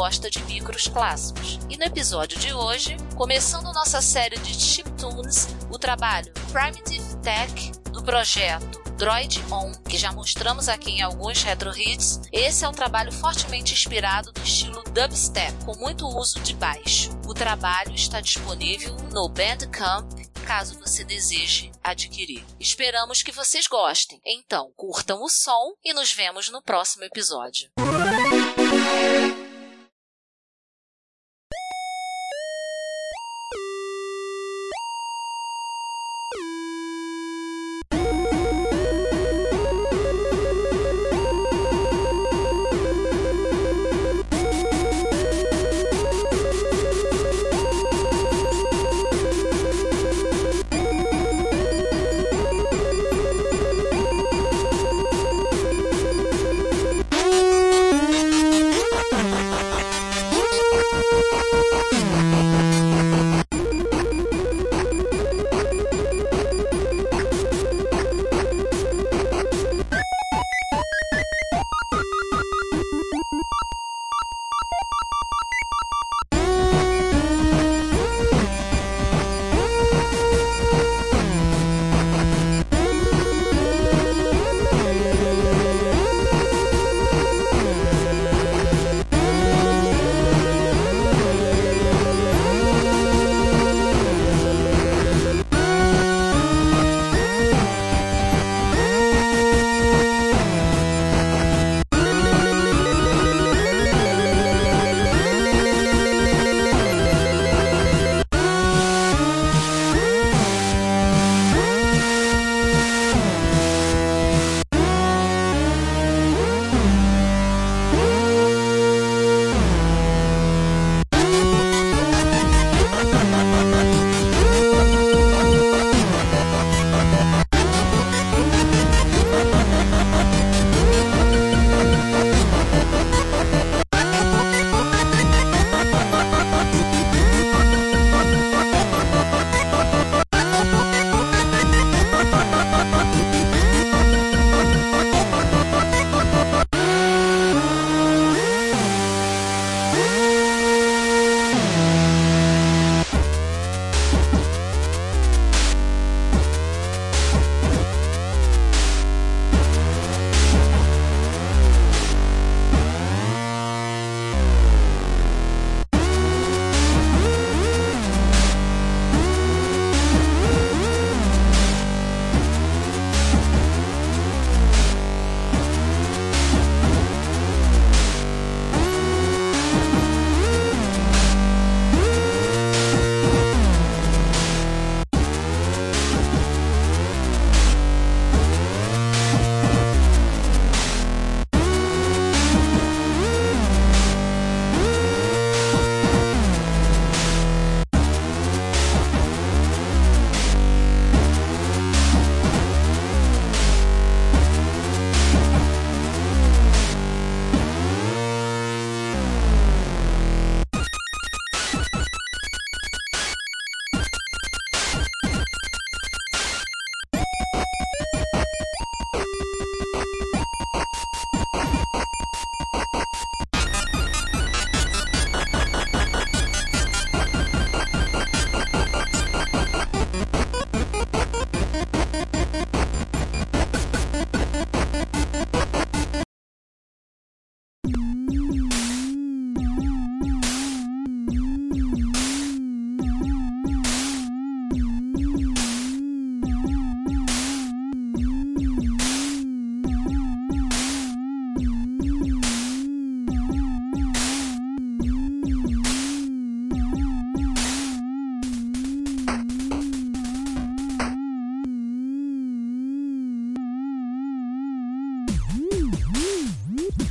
gosta de micros clássicos. E no episódio de hoje, começando nossa série de chiptunes, o trabalho Primitive Tech do projeto Droid On, que já mostramos aqui em alguns retro hits, esse é um trabalho fortemente inspirado no estilo dubstep, com muito uso de baixo. O trabalho está disponível no Bandcamp caso você deseje adquirir. Esperamos que vocês gostem. Então, curtam o som e nos vemos no próximo episódio.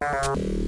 you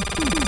Mm-hmm.